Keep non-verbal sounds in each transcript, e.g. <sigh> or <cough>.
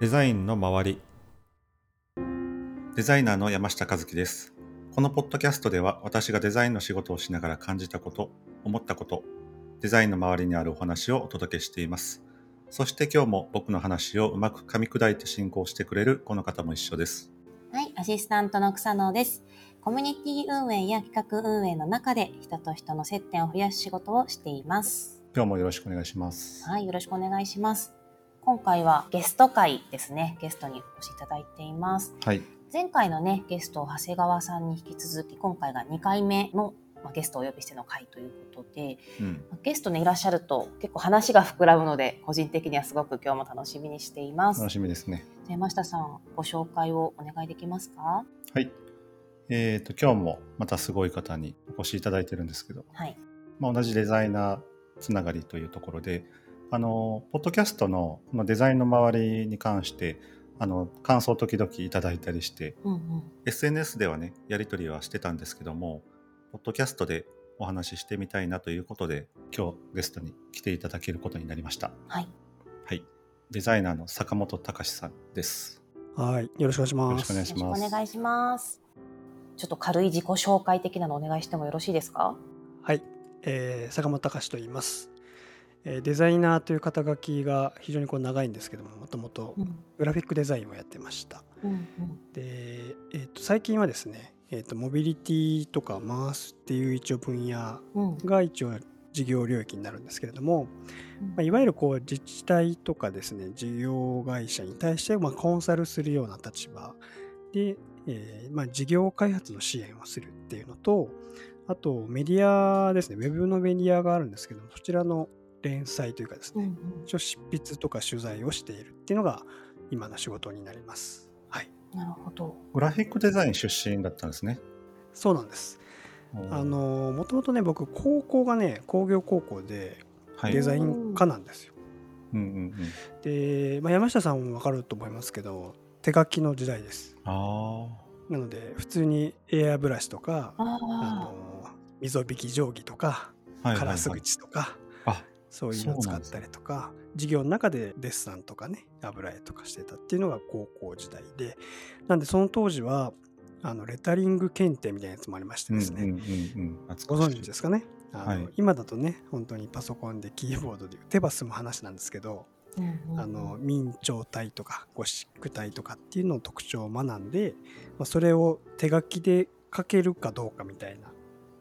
デザインの周りデザイナーの山下和樹ですこのポッドキャストでは私がデザインの仕事をしながら感じたこと思ったことデザインの周りにあるお話をお届けしていますそして今日も僕の話をうまく噛み砕いて進行してくれるこの方も一緒ですはい、アシスタントの草野です。コミュニティ運営や企画運営の中で人と人の接点を増やす仕事をしています。今日もよろしくお願いしますはい、よろしくお願いします。今回はゲスト会ですね。ゲストにお越しいただいています。はい前回のね、ゲスト、長谷川さんに引き続き、今回が2回目の、まあ、ゲストをお呼びしての会ということで、うんまあゲストね、いらっしゃると結構話が膨らむので、個人的にはすごく今日も楽しみにしています。楽しみですね山下さん、ご紹介をお願いできますか？はいえー、と今日もまたすごい方にお越しいただいてるんですけどはい。まあ、同じデザイナーつながりというところであのポッドキャストのこのデザインの周りに関してあの感想を時々いただいたりしてうんうん。SNS ではねやり取りはしてたんですけどもポッドキャストでお話ししてみたいなということで今日ゲストに来ていただけることになりましたはい。はいデザイナーの坂本隆さんですはい、よろしくお願いします。よろしくお願いしよろますしくお願いします。ちょっと軽い自己紹介的なのお願いしてもよろしいですか？はい、えー坂本隆と言います、えーデザイナーという肩書きが非常にこう長いんですけども、もともとうん。グラフィックデザインをやってました。うんで、えーと最近はですね、えーと、モビリティとか回すっていう一応分野が一応事業領域になるんですけれども、うん。まあ、いわゆるこう自治体とかですね事業会社に対してまあコンサルするような立場で、えーまあ、事業開発の支援をするっていうのとあとメディアですねウェブのメディアがあるんですけどもそちらの連載というかですね、うんうん。一応執筆とか取材をしているっていうのが今の仕事になります。はい、なるほど。グラフィックデザイン出身だったんですね。そうなんです。あのもともとね僕高校がね工業高校ではい。デザイン科なんですよ。うんうんうん。で、まあ、山下さんも分かると思いますけど手書きの時代です。あなので普通にエアブラシとかああの溝引き定規とかあはいはいはい。カラス口とかあそういうのを使ったりとか授業の中でデッサンとかね油絵とかしてたっていうのが高校時代でなんでその当時はあのレタリング検定みたいなやつもありましてですね、うんうんうんうんご存知ですかね？あの、はい。今だとね本当にパソコンでキーボードで打てば済む話なんですけどー。うんうん。あの明朝体とかゴシック体とかっていうのの特徴を学んで、まあ、それを手書きで書けるかどうかみたいな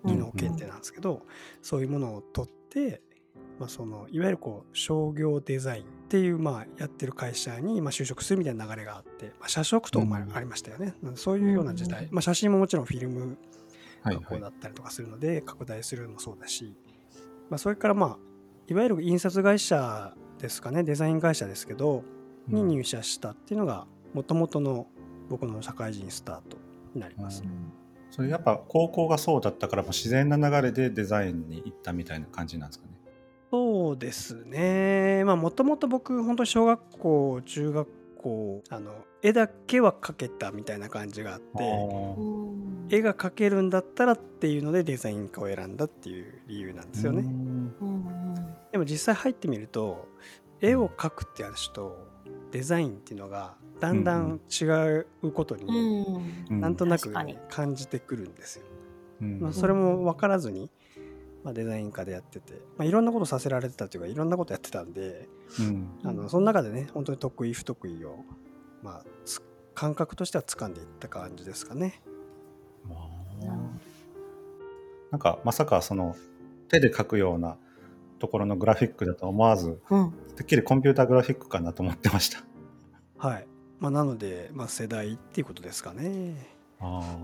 技能検定なんですけど、そういうものを取って、まあ、そのいわゆるこう商業デザインっていうまあやってる会社にまあ就職するみたいな流れがあって、まあ、社食とかもあうん。りましたよね、そういうような時代、うん。まあ、写真ももちろんフィルムはいはい。加工だったりとかするので拡大するのもそうだし、まあ、それからまあいわゆる印刷会社ですかね。デザイン会社ですけどに入社したっていうのがもともとの僕の社会人スタートになります。それやっぱ高校がそうだったから自然な流れでデザインに行ったみたいな感じなんですかね。そうですね。まあもともと僕本当に小学校中学校あの絵だけは描けたみたいな感じがあってうん絵が描けるんだったらっていうのでデザイン科を選んだっていう理由なんですよね。でも実際入ってみると絵を描くって話とデザインっていうのがだんだん違うことうにんうん。なんとなく確かに。感じてくるんですよ。うん。まあ、それも分からずに、まあ、デザイン科でやってて、まあ、いろんなことさせられてたというかいろんなことやってたんでうんあのその中でね本当に得意不得意を、まあ、つ感覚としては掴んでいった感じですかね。まあなんかまさかその手で描くようなところのグラフィックだと思わずうんてっきりコンピューターグラフィックかなと思ってました。はいまあ、なので、まあ、世代っていうことですかね。あ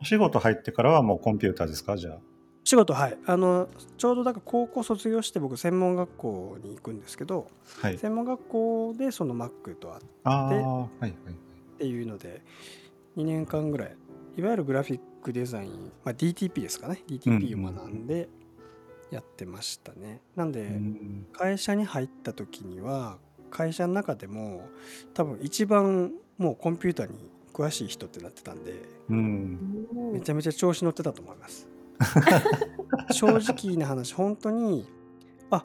お仕事入ってからはもうコンピューターですか？じゃあ。仕事はい。あのちょうどだから高校卒業して僕専門学校に行くんですけどはい。専門学校でその Mac とあっああはいはい。ていうので2年間ぐらいいわゆるグラフィックデザイン、まあ、DTP ですかね。DTP を学んでやってましたね、なんでうん。会社に入った時には会社の中でも多分一番もうコンピューターに詳しい人ってなってたんでうん。めちゃめちゃ調子乗ってたと思います <laughs> 正直な話本当にあ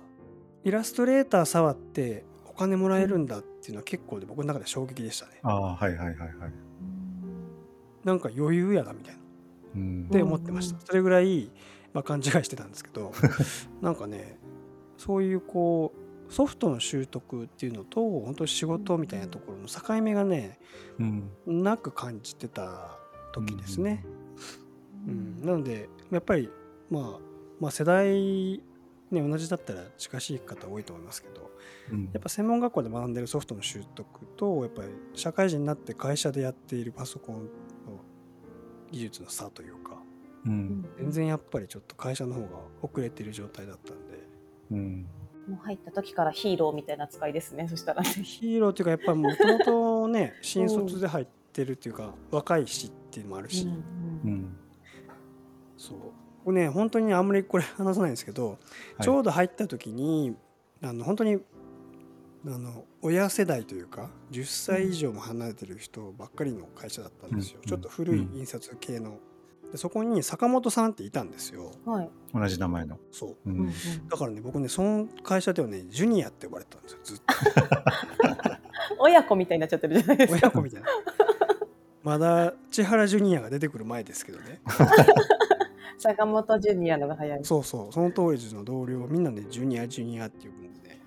イラストレーター触ってお金もらえるんだっていうのは結構で僕の中で衝撃でしたね。ああ、はいはいはいはい。なんか余裕やなみたいな。うんって思ってました。うんそれぐらい、まあ、勘違いしてたんですけど <laughs> なんかねそういうこうソフトの習得っていうのと本当に仕事みたいなところの境目がねうんなく感じてた時ですね。うんなのでやっぱり、まあ、まあ世代、ね、同じだったら近しい方多いと思いますけどうん。やっぱ専門学校で学んでるソフトの習得とやっぱり社会人になって会社でやっているパソコンの技術の差というかうん。全然やっぱりちょっと会社の方が遅れてる状態だったんで。うん。もう入った時からヒーローみたいな扱いですねそしたらね。ヒーローっていうかやっぱりもともとね <laughs> 新卒で入ってるっていうか若いしっていうのもあるし、うんそう。これね本当にあんまりこれ話さないんですけど、はい。ちょうど入った時にあの本当にあの親世代というか10歳以上も離れてる人ばっかりの会社だったんですよ、うん。ちょっと古い印刷系の、でそこに坂本さんっていたんですよ。はい、同じ名前の。そう。ううんうんん。だからね僕ねその会社ではねジュニアって呼ばれてたんですよずっと。親子みたいになっちゃってるじゃないですか。親子みたいな。まだ千原ジュニアが出てくる前ですけどね <laughs> 坂本ジュニアのが早い。そうそう。その当時の同僚みんなねジュニアジュニアって呼ぶんでね。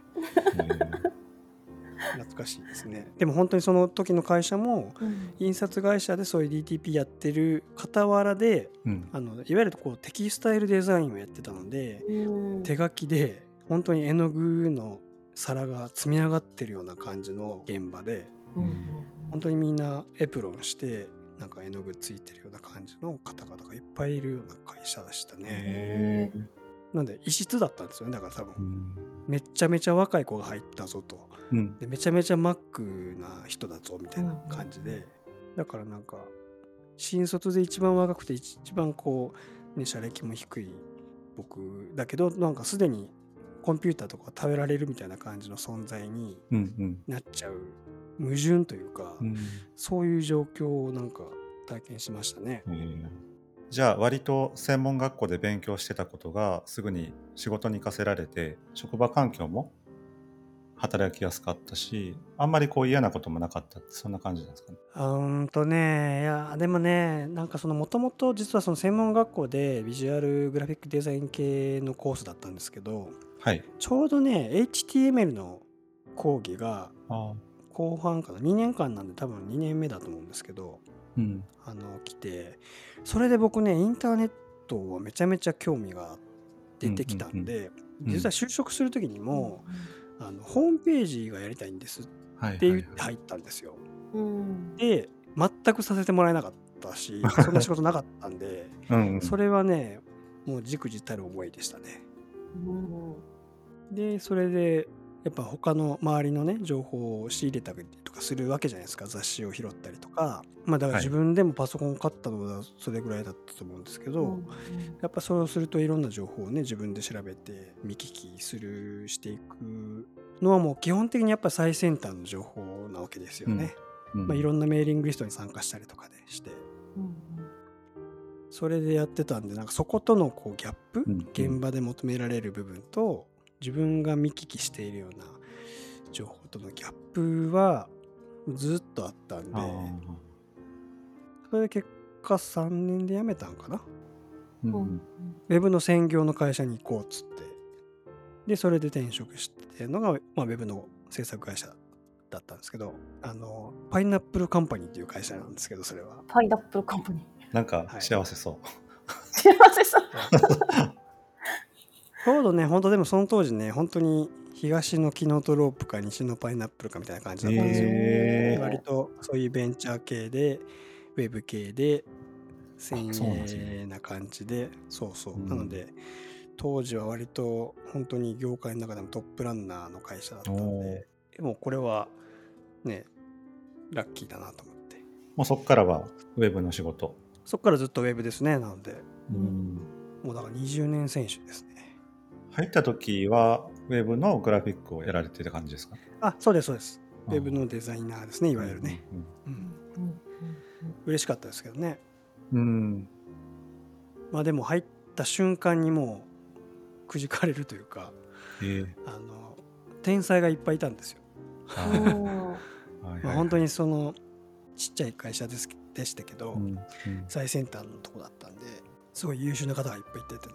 懐かしいですね。でも本当にその時の会社もうん。印刷会社でそういう DTP やってる傍らでうん。あのいわゆるこうテキスタイルデザインをやってたのでうん。手書きで本当に絵の具の皿が積み上がってるような感じの現場でうん。本当にみんなエプロンしてなんか絵の具ついてるような感じの方々がいっぱいいるような会社でしたね。なんで異質だったんですよね。だから多分うん。めっちゃめちゃ若い子が入ったぞと。うん。でめちゃめちゃマックな人だぞみたいな感じで、だからなんか新卒で一番若くて一番こうね社歴も低い僕だけどなんかすでにコンピューターとか食べられるみたいな感じの存在になっちゃう矛盾というか、うんそういう状況をなんか体験しましたね。じゃあ割と専門学校で勉強してたことがすぐに仕事に活かせられて職場環境も働きやすかったしあんまりこう嫌なこともなかったってそんな感じなんですかね？うーんとねいやでもねなんかそのもともと実はその専門学校でビジュアルグラフィックデザイン系のコースだったんですけどはい。ちょうどね HTML の講義があ後半かな2年間なんで多分2年目だと思うんですけどうん。あの来てそれで僕ねインターネットはめちゃめちゃ興味が出てきたんで、うん実は就職する時にも、あのホームページがやりたいんですっはいて。言って入ったんですよ。うんで全くさせてもらえなかったし <laughs> そんな仕事なかったんでうんうん、それはねもうじくじたる思いでしたね。うんでそれでやっぱ他の周りのね情報を仕入れたりとかするわけじゃないですか。雑誌を拾ったりとか。まあだからはい。自分でもパソコンを買ったのはそれぐらいだったと思うんですけど、うんやっぱそれをするといろんな情報をね自分で調べて見聞きするしていくのはもう基本的にやっぱ最先端の情報なわけですよね。うんまあ、いろんなメーリングリストに参加したりとかでして。うんそれでやってたんでなんかそことのこうギャップ、うん。現場で求められる部分と自分が見聞きしているような情報とのギャップはずっとあったんでそれで結果3年で辞めたんかな？うんウェブの専業の会社に行こうっつって。でそれで転職してるのが、まあ、ウェブの制作会社だったんですけどあのパイナップルカンパニーっていう会社なんですけどそれは。パイナップルカンパニー。なんかはい。幸せそう。幸せそう <laughs> ちょうどね、本当でもその当時ね、本当に東のキノトロープか西のパイナップルかみたいな感じだったんですよ。へー割とそういうベンチャー系で、ウェブ系で、先鋭な感じで、そうそう。うんなので、当時は割と本当に業界の中でもトップランナーの会社だったんおーで、でもこれはね、ラッキーだなと思って。もうそこからはウェブの仕事。そこからずっとウェブですね、なので、うんもうだから20年選手ですね。入った時はウェブのグラフィックをやられてた感じですか？あ、そうです、そうです。ウェブのデザイナーですね、いわゆるね。。うんうんうん嬉しかったですけどね。うん。うんまあでも入った瞬間にもうくじかれるというかええ。あの天才がいっぱいいたんですよ。まあ、本当にそのちっちゃい会社ですでしたけど、うんうん。最先端のとこだったんですごい優秀な方がいっぱいいててね。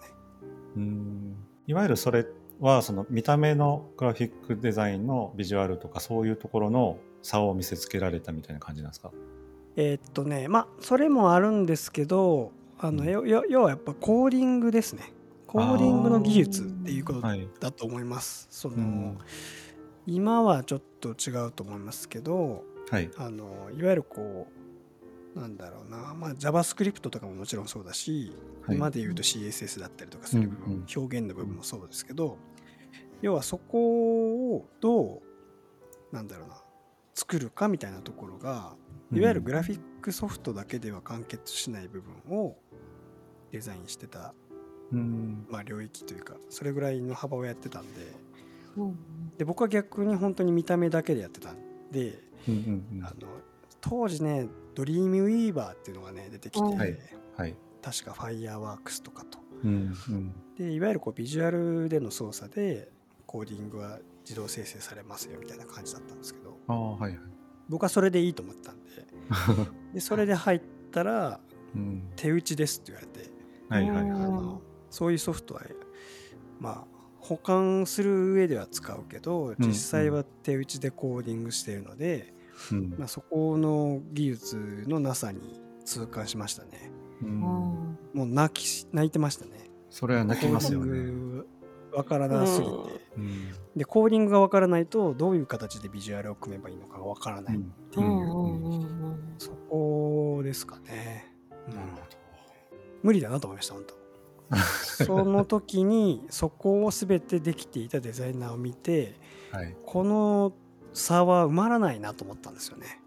うんいわゆるそれはその見た目のグラフィックデザインのビジュアルとかそういうところの差を見せつけられたみたいな感じなんですか？えーっとねまあそれもあるんですけどあの、うん要はやっぱコーディングですね。コーディングの技術っていうことはい、だと思います、その、うん。今はちょっと違うと思いますけどはい。あのいわゆるこうなんだろうな、まあ、JavaScript とかももちろんそうだし、はい。今で言うと CSS だったりとかする部分、うん。うん表現の部分もそうですけど要はそこをどうなんだろうな作るかみたいなところがいわゆるグラフィックソフトだけでは完結しない部分をデザインしてた、うん。まあ、領域というかそれぐらいの幅をやってたんでうん。で僕は逆に本当に見た目だけでやってたんでうんうんうん。あの当時ねドリームウィーバーっていうのがね出てきて、うん。はい。はい。確かファイヤーワークスとかと。うん。うん。でいわゆるこうビジュアルでの操作でコーディングは自動生成されますよみたいな感じだったんですけど。ああはいはい。僕はそれでいいと思ってたんで。でそれで入ったら <laughs> うん。手打ちですって言われて。はいはいうん。あのそういうソフトはまあ保管する上では使うけど実際は手打ちでコーディングしているので、うん。まあ、そこの技術のなさに痛感しましたね。ううん。んもう泣き泣いてましたね。それは泣きますよコーデねィングわからなすぎて、うん。でコーディングがわからないとどういう形でビジュアルを組めばいいのかがわからないっていう、そこですかね、うんなるほ無理だなと思いました本当。<laughs> その時にそこを全てできていたデザイナーを見てどはい。この差は埋まらないなと思ったんですよね。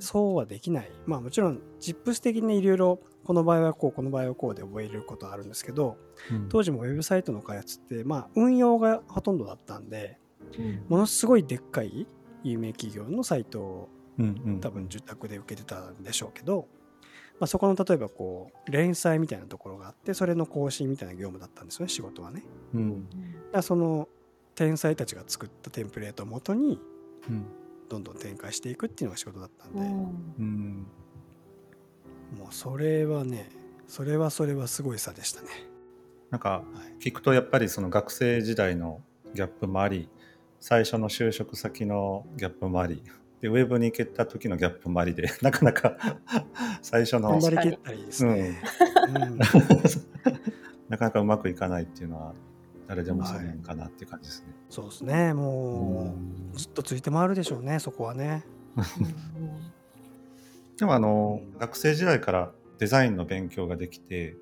そうはできない。まあもちろん ZIPS 的にいろいろこの場合はこうこの場合はこうで覚えることはあるんですけどうん。当時もウェブサイトの開発ってまあ運用がほとんどだったんでうん。ものすごいでっかい有名企業のサイトをうんうん。多分受託で受けてたんでしょうけど、まあ、そこの例えばこう連載みたいなところがあってそれの更新みたいな業務だったんですよね仕事はね。うん。だその天才たちが作ったテンプレートをもとにうんどんどん展開していくっていうのが仕事だったんで、うん。うん。もうそれはねそれはそれはすごい差でしたね。なんかはい。聞くとやっぱりその学生時代のギャップもあり最初の就職先のギャップもありでウェブに行けた時のギャップもありで <laughs> なかなか最初の頑張りきったりですね。うん。<laughs> なかなかうまくいかないっていうのは誰でもそうなんかなっていう感じですね。そうですねもうずっとついて回るでしょうねそこはね。<laughs> でもあの学生時代からデザインの勉強ができて、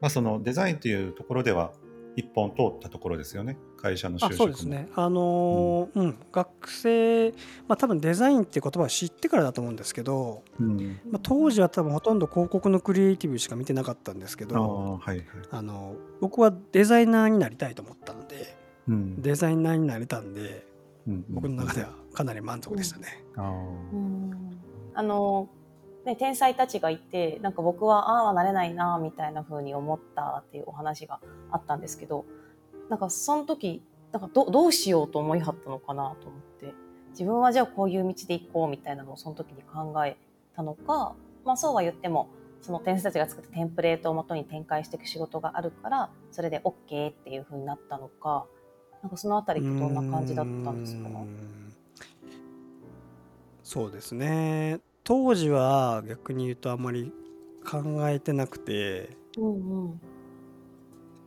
まあ、そのデザインというところでは一本通ったところですよね。会社の就職もあそうですね。あのーうん。学生、まあ、多分デザインって言葉を知ってからだと思うんですけど、うん、まあ、当時は多分ほとんど広告のクリエイティブしか見てなかったんですけあどあはいはい、あの僕はデザイナーになりたいと思ったのでうん。デザイナーになれたんでうん僕の中ではかなり満足でしたね。あうん。あのね、天才たちがいてなんか僕はああはなれないなみたいな風に思ったっていうお話があったんですけどなんかその時なんかどどうしようと思いはったのかなと思って。自分はじゃあこういう道で行こうみたいなのをその時に考えたのか、まあ、そうは言ってもその天才たちが作ったテンプレートをもとに展開していく仕事があるからそれで OK っていう風になったのかなんかそのあたりってどんな感じだったんですか？そうですね。当時は逆に言うとあまり考えてなくてうんうん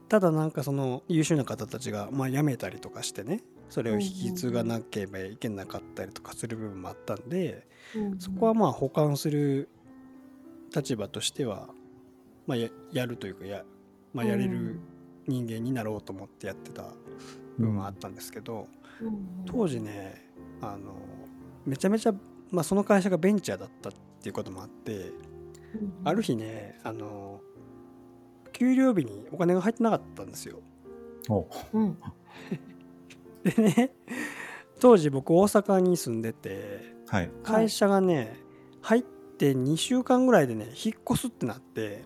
ただなんかその優秀な方たちがまあ辞めたりとかしてねそれを引き継がなければいけなかったりとかする部分もあったんでうんそこはまあ保管する立場としては、まあ、やるというかや,、まあ、やれる人間になろうと思ってやってた部分はあったんですけど、当時ねあのめちゃめちゃ、まあ、その会社がベンチャーだったっていうこともあってある日ねあの給料日にお金が入ってなかったんですよ。おう。ん。<laughs> でね当時僕大阪に住んでてはい。会社がね入って2週間ぐらいでね引っ越すってなって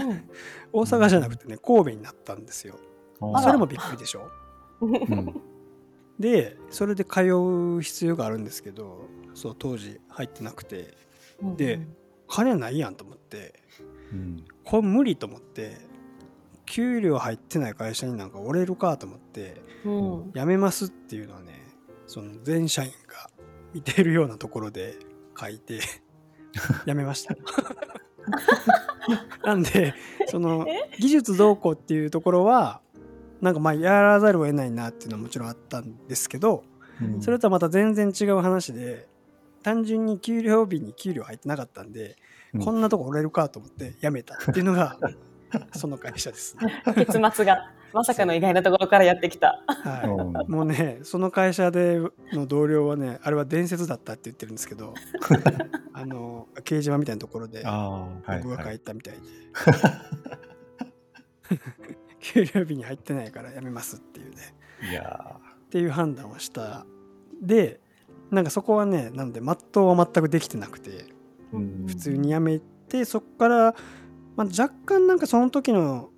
うん。大阪じゃなくてね神戸になったんですよ。おそれもびっくりでしょ？うんでそれで通う必要があるんですけどそう当時入ってなくて。うんで金ないやんと思って。うん。これ無理と思って給料入ってない会社になんか折れるかと思ってうん。辞めますっていうのはねその全社員が見てるようなところで書いて <laughs> 辞めました。<laughs> なんでその <laughs> 技術どうこうっていうところはなんかまあやらざるを得ないなっていうのはもちろんあったんですけどうんそれとはまた全然違う話で単純に給料日に給料入ってなかったんで、うんこんなとこ折れるかと思って辞めたっていうのが <laughs> その会社ですね。結末がまさかの意外なところからやってきた。はいうんもうねその会社での同僚はねあれは伝説だったって言ってるんですけど <laughs> あの掲示板みたいなところで僕が書はいい。たみたいで、<laughs> 給料日に入ってないから辞めますっていうね。いやっていう判断をした。でなんかそこはねなんで全うは全くできてなくてーうん。普通に辞めてそこから、まあ、若干なんかその時の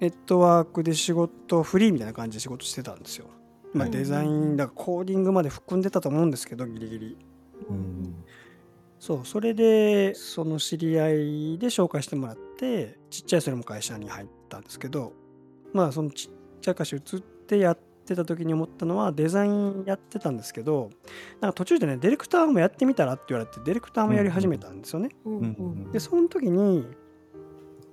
ネットワークで仕事フリーみたいな感じで仕事してたんですよ。まあ、はいデザインだからコーディングまで含んでたと思うんですけどギリギリ。うん。そうそれでその知り合いで紹介してもらってちっちゃいそれも会社に入ったんですけどまあそのちっちゃい会社移ってやってた時に思ったのはデザインやってたんですけどなんか途中でねディレクターもやってみたらって言われてディレクターもやり始めたんですよね。でその時に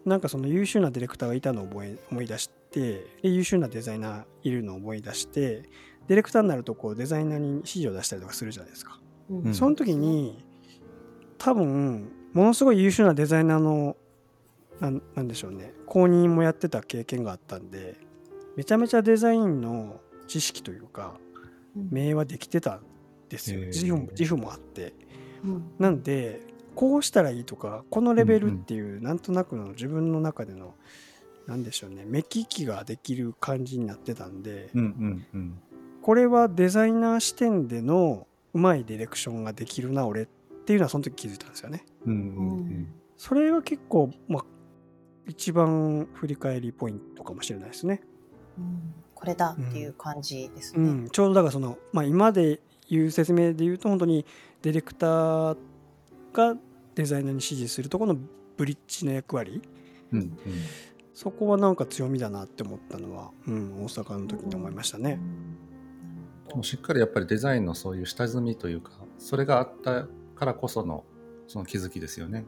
なんかその優秀なディレクターがいたのを覚え思い出してで優秀なデザイナーいるのを思い出してディレクターになるとこうデザイナーに指示を出したりとかするじゃないですか。うんうんその時に多分ものすごい優秀なデザイナーのなんなんでしょうね。公認もやってた経験があったんでめちゃめちゃデザインの知識というか名はできてたんですよ。へー。自負も自負もあって。うん。なんでこうしたらいいとかこのレベルっていうなんとなくの自分の中でのなんでしょうね目利きができる感じになってたんでうんうんうん。これはデザイナー視点でのうまいディレクションができるな俺っていうのはその時気づいたんですよね。うんうんそれが結構、まあ、一番振り返りポイントかもしれないですね。うんこれだっていう感じですね。うん、ちょうどだからその、まあ、今で言う説明で言うと本当にディレクターがデザイナーに指示するところのブリッジの役割うんうんそこはなんか強みだなって思ったのは、うん、大阪の時に思いましたね。でもしっかりやっぱりデザインのそういう下積みというかそれがあったからこそのその気づきですよね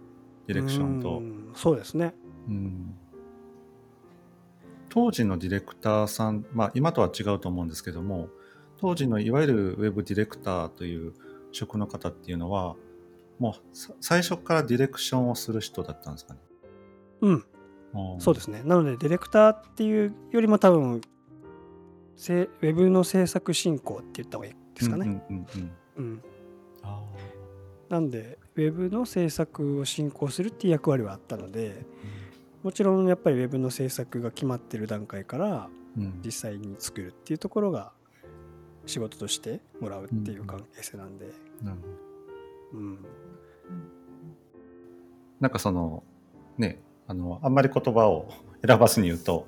ディレクションとう。んそうですね。うん。当時のディレクターさん、まあ、今とは違うと思うんですけども当時のいわゆるウェブディレクターという職の方っていうのはもうさ最初からディレクションをする人だったんですかね？うん、そうですすね。なのでディレクターっていうよりも多分せウェブの制作進行って言った方がいいですかね。うんうんうんうん。うん。あなんでウェブの制作を進行するっていう役割はあったのでもちろんやっぱりウェブの制作が決まってる段階から実際に作るっていうところが仕事としてもらうっていう関係性なんで、なん。なんかそのねあのあんまり言葉を <laughs> 選ばずに言うと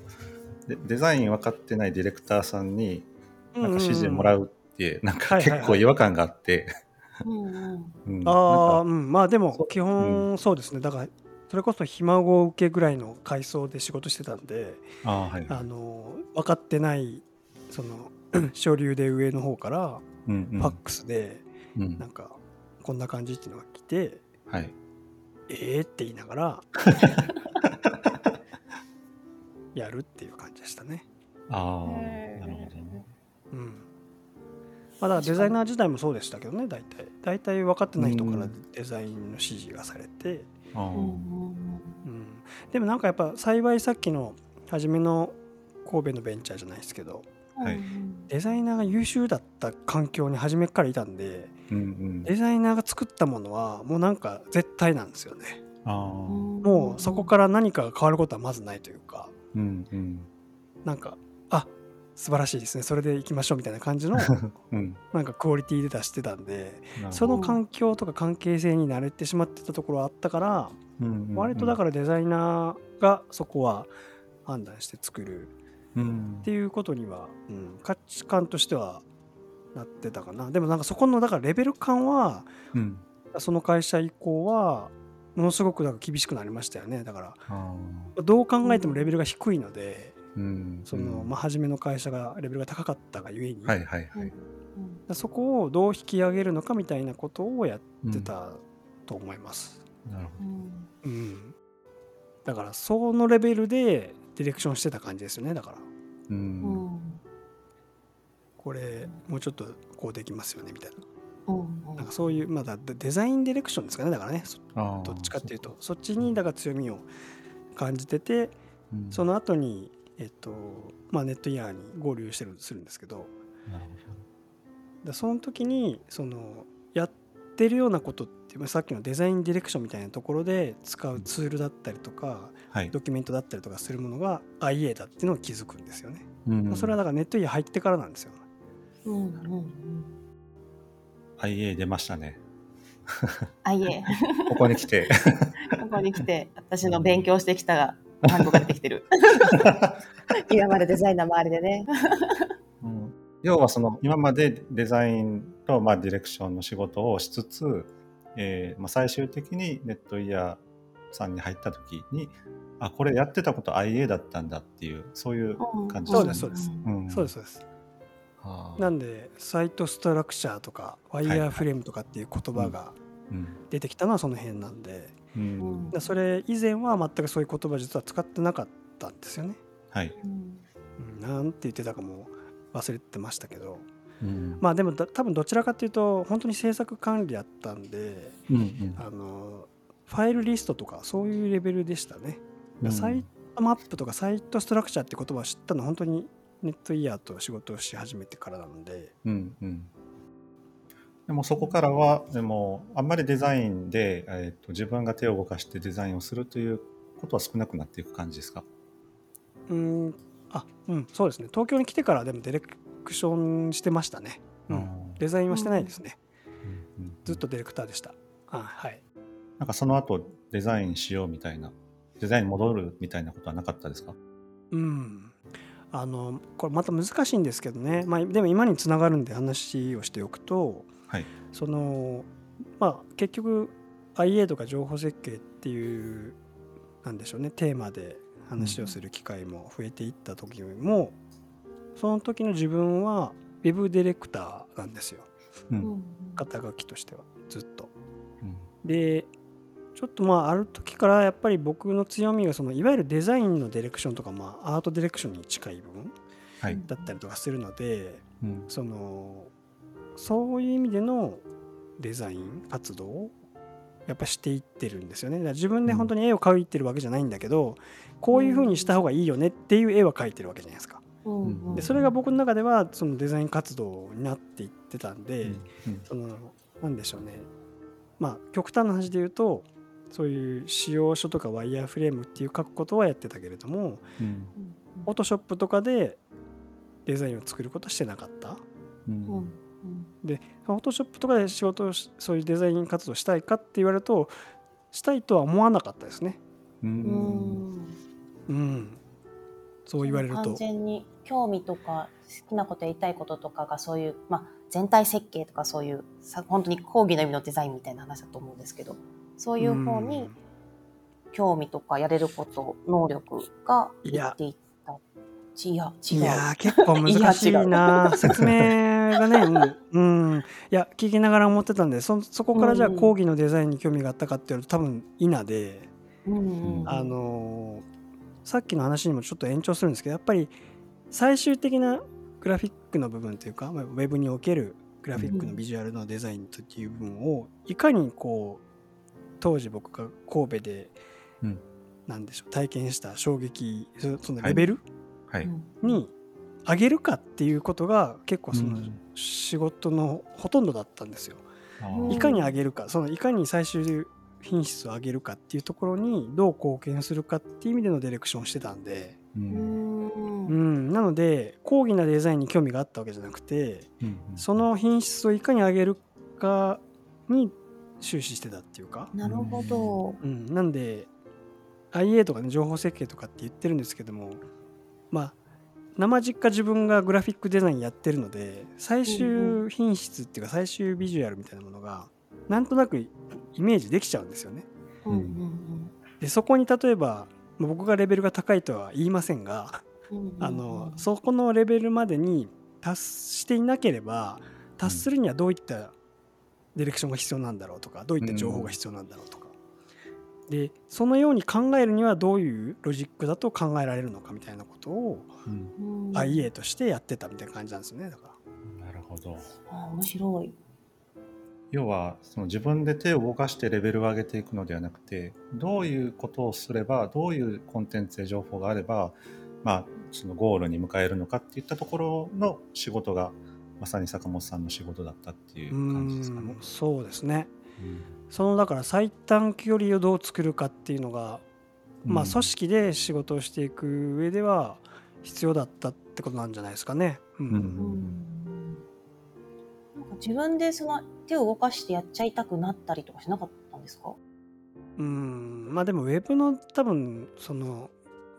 デデザイン分かってないディレクターさんになんか指示もらうってなんか結構違和感があって、ああうん。まあでも基本そうですね。だからそれこそひ孫受けぐらいの階層で仕事してたんであーはい。あの分かってないその <clears throat> 省流で上の方からうんうん。ファックスでうん。なんかこんな感じっていうのが来て、はい。えーって言いながら <laughs> やるっていう感じでしたね。ああなるほどね。うん。まあだからデザイナー自体もそうでしたけどね大体。大体分かってない人からデザインの指示がされて、うん。うん、でもなんかやっぱ幸いさっきの初めの神戸のベンチャーじゃないですけどはい。デザイナーが優秀だった環境に初めからいたんでうんうん。デザイナーが作ったものはもうなんか絶対なんですよね。もうそこから何かが変わることはまずないというか。うんうん。なんかあ素晴らしいですね。それでいきましょうみたいな感じの <laughs> うん。なんかクオリティで出してたんでその環境とか関係性に慣れてしまってたところはあったからうんうんうん。割とだからデザイナーがそこは判断して作る。うん。っていうことには、うん、価値観としてはなってたかな。でもなんかそこのだからレベル感はうん。その会社以降はものすごくか厳しくなりましたよね。だからあどう考えてもレベルが低いので、そのまあ初めの会社がレベルが高かったがゆえに、はいはいはい。そこをどう引き上げるのかみたいなことをやってたと思います。なるほうん。うん、だからそのレベルでディレクションしてた感じですよねだから。どううん。んこれもうちょっとこうできますよねみたいうんななんかそういうまだデデザインディレクションですかねだからねそあー。どっちかっていうと。そっちにだから強みを感じててうん。その後にえっとまあネットイヤーに合流してるするんですけど。なるほでその時にそのやってるようなことってまあさっきのデザインディレクションみたいなところで使うツールだったりとかどはい。ドキュメントだったりとかするものが IA だっていうのを気づくんですよね。うん。まあそれはだからネットイヤー入ってからなんですよ。うんうん。IA 出ましたね。あいえ、<laughs> ここに来て。<laughs> ここに来て私の勉強してきた単語が出てきてる。<laughs> 今までデザイナー周りでね。うん。要はその今までデザインとまあディレクションの仕事をしつつ、えーまあ、最終的にネットイヤーさんに入った時にあこれやってたこと IA だったんだっていうそういう感じそうですそうです。うん。そうですそうです。はあ。なんでサイトストラクチャーとかワイヤーフレームとかっていう言葉がうん。出てきたのはその辺なんで、ううんそれ以前は全くそういう言葉実は使ってなかったんですよね。はい、うん。うん、なんて言ってたかも忘れてましたけど。うん。まあでもだ多分どちらかというと本当に制作管理やったんでうんうん。あのファイルリストとかそういうレベルでしたね。うん。サイトマップとかサイトストラクチャーって言葉を知ったのは本当にネットイヤーと仕事をし始めてからなので、うんうんでもそこからはでもあんまりデザインで、えー、と自分が手を動かしてデザインをするということは少なくなっていく感じですか？うん、あ、うん、そうですね。東京に来てからでもディレクションしてましたね。うんうんデザインはしてないですね。うんうんずっとディレクターでした。あはい。なんかその後デザインしようみたいなデザインに戻るみたいなことはなかったですか？うん。あの、これまた難しいんですけどね。まあ、でも今につながるんで話をしておくと、はい。その、まあ、結局 IA とか情報設計っていう、なんでしょうね、テーマで話をする機会も増えていった時も、その時の自分は Web ディレクターなんですよ。ううん。ん肩書きとしてはずっと。うん。でちょっとまあある時からやっぱり僕の強みがそのいわゆるデザインのディレクションとかまあアートディレクションに近い部分はい、だったりとかするのでうん。そのそういう意味でのデザイン活動をやっぱしていってるんですよね。だから自分で本当に絵を描いてるわけじゃないんだけどこういう風にした方がいいよねっていう絵は描いてるわけじゃないですか。でそれが僕の中ではそのデザイン活動になっていってたんで、うんそのなんでしょうね。まあ極端な話で言うとそういう使用書とかワイヤーフレームっていう書くことはやってたけれどもうん。フォトショップとかでデザインを作ることはしてなかった。うんでフォトショップとかで仕事をしそういうデザイン活動したいかって言われるとしたいとは思わなかったですね。ううん。んうん。そう言われる完と全に興味とか好きなことやりたいこととかがそういう、まあ、全体設計とかそういうさ本当に講義の意味のデザインみたいな話だと思うんですけどそういう方に興味とかやれること能力がいっていったいや違う。いやー結構難しいな説明がね、うん、うん。いや聞きながら思ってたんでそそこからじゃあうん。講義のデザインに興味があったかって言われると多分否で、うんうん。あのーさっきの話にもちょっと延長するんですけどやっぱり最終的なグラフィックの部分というかまあウェブにおけるグラフィックのビジュアルのデザインという部分をいかにこう当時僕が神戸で、うん。なんでしょう体験した衝撃そそのレベル、はい、うんに上げるかっていうことが結構そのうん。仕事のほとんどだったんですよ。いかに上げるか。そのいかに最終品質を上げるかっていうところにどう貢献するかっていう意味でのディレクションをしてたんで、ううん。んうん、なので講義なデザインに興味があったわけじゃなくてうんその品質をいかに上げるかに終始してたっていうか、なるほど。うん、なんで IA とかね情報設計とかって言ってるんですけどもまあ生実家自分がグラフィックデザインやってるので最終品質っていうか最終ビジュアルみたいなものがなんとなくイメージできちゃうんですよね。でそこに例えばまあ僕がレベルが高いとは言いませんがあのそこのレベルまでに達していなければ達するにはどういったディレクションが必要なんだろうとかどういった情報が必要なんだろうとかでそのように考えるにはどういうロジックだと考えられるのかみたいなことをうんうん IA としてやってたみたいな感じなんですよねだから。なるほど。あ面白い。要はその自分で手を動かしてレベルを上げていくのではなくてどういうことをすればどういうコンテンツや情報があれば、まあ、そのゴールに迎えるのかっていったところの仕事がまさに坂本さんの仕事だったっていうう感じですかねん。そうですねうんそのだから最短距離をどう作るかっていうのが、まあうん組織で仕事をしていく上では必要だったってことなんじゃないですかね。うん。うん。うん。なんか自分でその手を動かしてやっちゃいたくなったりとかしなかったんですか？うん。まあでもウェブの多分その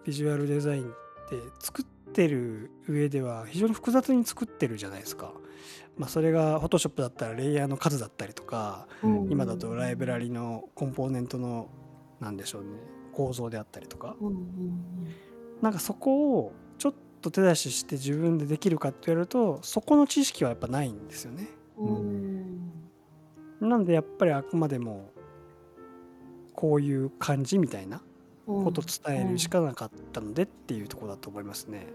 ビジュアルデザインって作ってる上では非常に複雑に作ってるじゃないですか。まあ、それが Photoshop だったらレイヤーの数だったりとかうん。今だとライブラリのコンポーネントのなんでしょうね構造であったりとか。うなんかそこをちょっと手出しして自分でできるかって言われるとそこの知識はやっぱないんですよね。なんでやっぱりあくまでもこういう感じみたいなうん。ことを伝えるしかなかったのでっていうところだと思いますね。